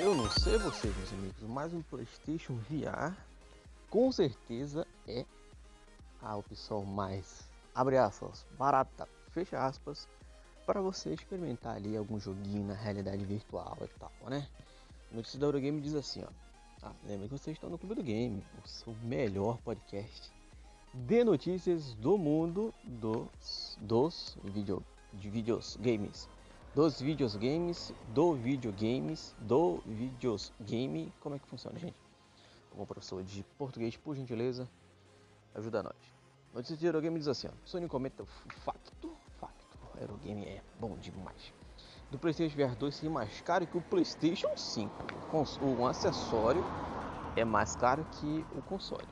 Eu não sei vocês, meus amigos, mas um PlayStation VR com certeza é a opção mais, abre aspas, barata, fecha aspas, para você experimentar ali algum joguinho na realidade virtual e tal, né? Notícia da Eurogame diz assim, ó. Ah, lembra que vocês estão no Clube do Game, o seu melhor podcast de notícias do mundo dos, dos video, de vídeos games. Dos vídeos games, do videogames, do vídeos game. Como é que funciona, gente? Como professor de português, por gentileza, ajuda nós. Notícia de Eurogame diz assim, ó. Sony comenta facto, facto, Eurogame é bom demais. Do PlayStation VR 2 ser mais caro que o PlayStation 5. O acessório é mais caro que o console.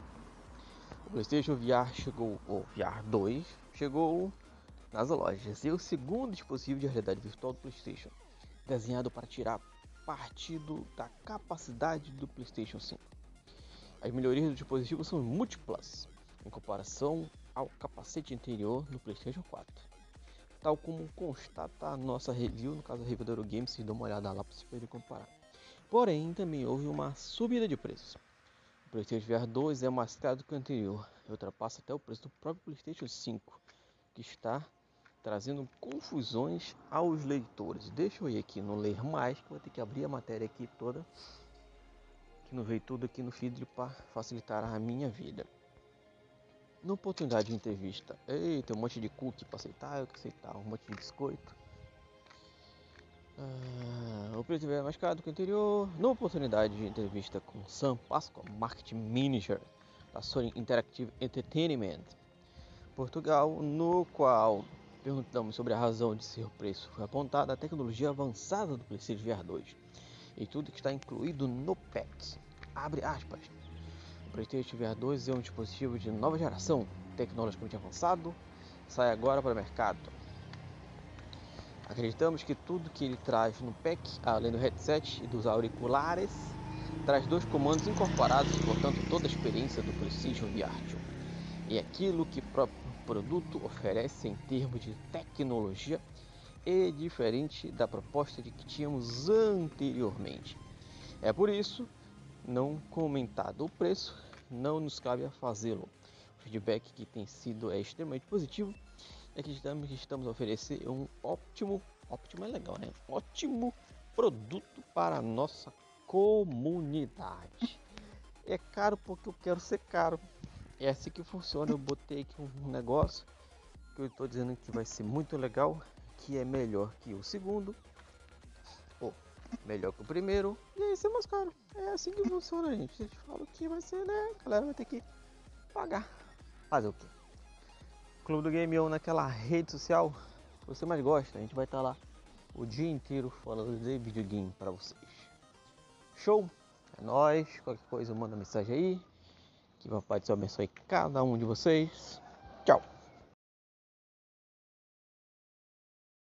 O PlayStation VR chegou, o VR 2 chegou nas lojas. E o segundo dispositivo de realidade virtual do PlayStation, desenhado para tirar partido da capacidade do PlayStation 5. As melhorias do dispositivo são múltiplas em comparação ao capacete anterior no PlayStation 4. Tal como constata a nossa review, no caso a review Eurogames, se dá uma olhada lá para você poder comparar. Porém, também houve uma subida de preços. O PlayStation VR 2 é mais caro do que o anterior e ultrapassa até o preço do próprio PlayStation 5, que está trazendo confusões aos leitores. Deixa eu ir aqui no ler mais, que vou ter que abrir a matéria aqui toda, que não veio tudo aqui no feed para facilitar a minha vida. Na oportunidade de entrevista, ei, tem um monte de cookie para aceitar, eu que aceitar, um monte de biscoito. Ah, o preço é mais caro que o anterior. Numa oportunidade de entrevista com Sam Pascoal, Marketing Manager da Sony Interactive Entertainment Portugal, no qual perguntamos sobre a razão de seu preço. Foi apontada a tecnologia avançada do PlayStation VR 2 e tudo que está incluído no pack. Abre aspas. O PlayStation VR 2 é um dispositivo de nova geração, tecnologicamente avançado, sai agora para o mercado Acreditamos que tudo que ele traz no pack, além do headset e dos auriculares, traz dois comandos incorporados, portanto toda a experiência do PlayStation VR. E aquilo que o produto oferece em termos de tecnologia é diferente da proposta de que tínhamos anteriormente. É por isso, não comentado o preço, não nos cabe a fazê-lo. O feedback que tem sido é extremamente positivo acreditamos que estamos a oferecer um ótimo, ótimo é legal, né? Ótimo produto para a nossa comunidade. É caro porque eu quero ser caro. É assim que funciona. Eu botei aqui um negócio que eu estou dizendo que vai ser muito legal, que é melhor que o segundo, ou melhor que o primeiro, e aí ser mais caro. É assim que funciona, gente. A gente fala que vai ser, né? A galera vai ter que pagar. Fazer o quê? Clube do Game ou naquela rede social que você mais gosta. A gente vai estar lá o dia inteiro falando de videogame para vocês. Show? É nóis. Qualquer coisa manda mensagem aí. Que o Papai do Céu abençoe cada um de vocês. Tchau.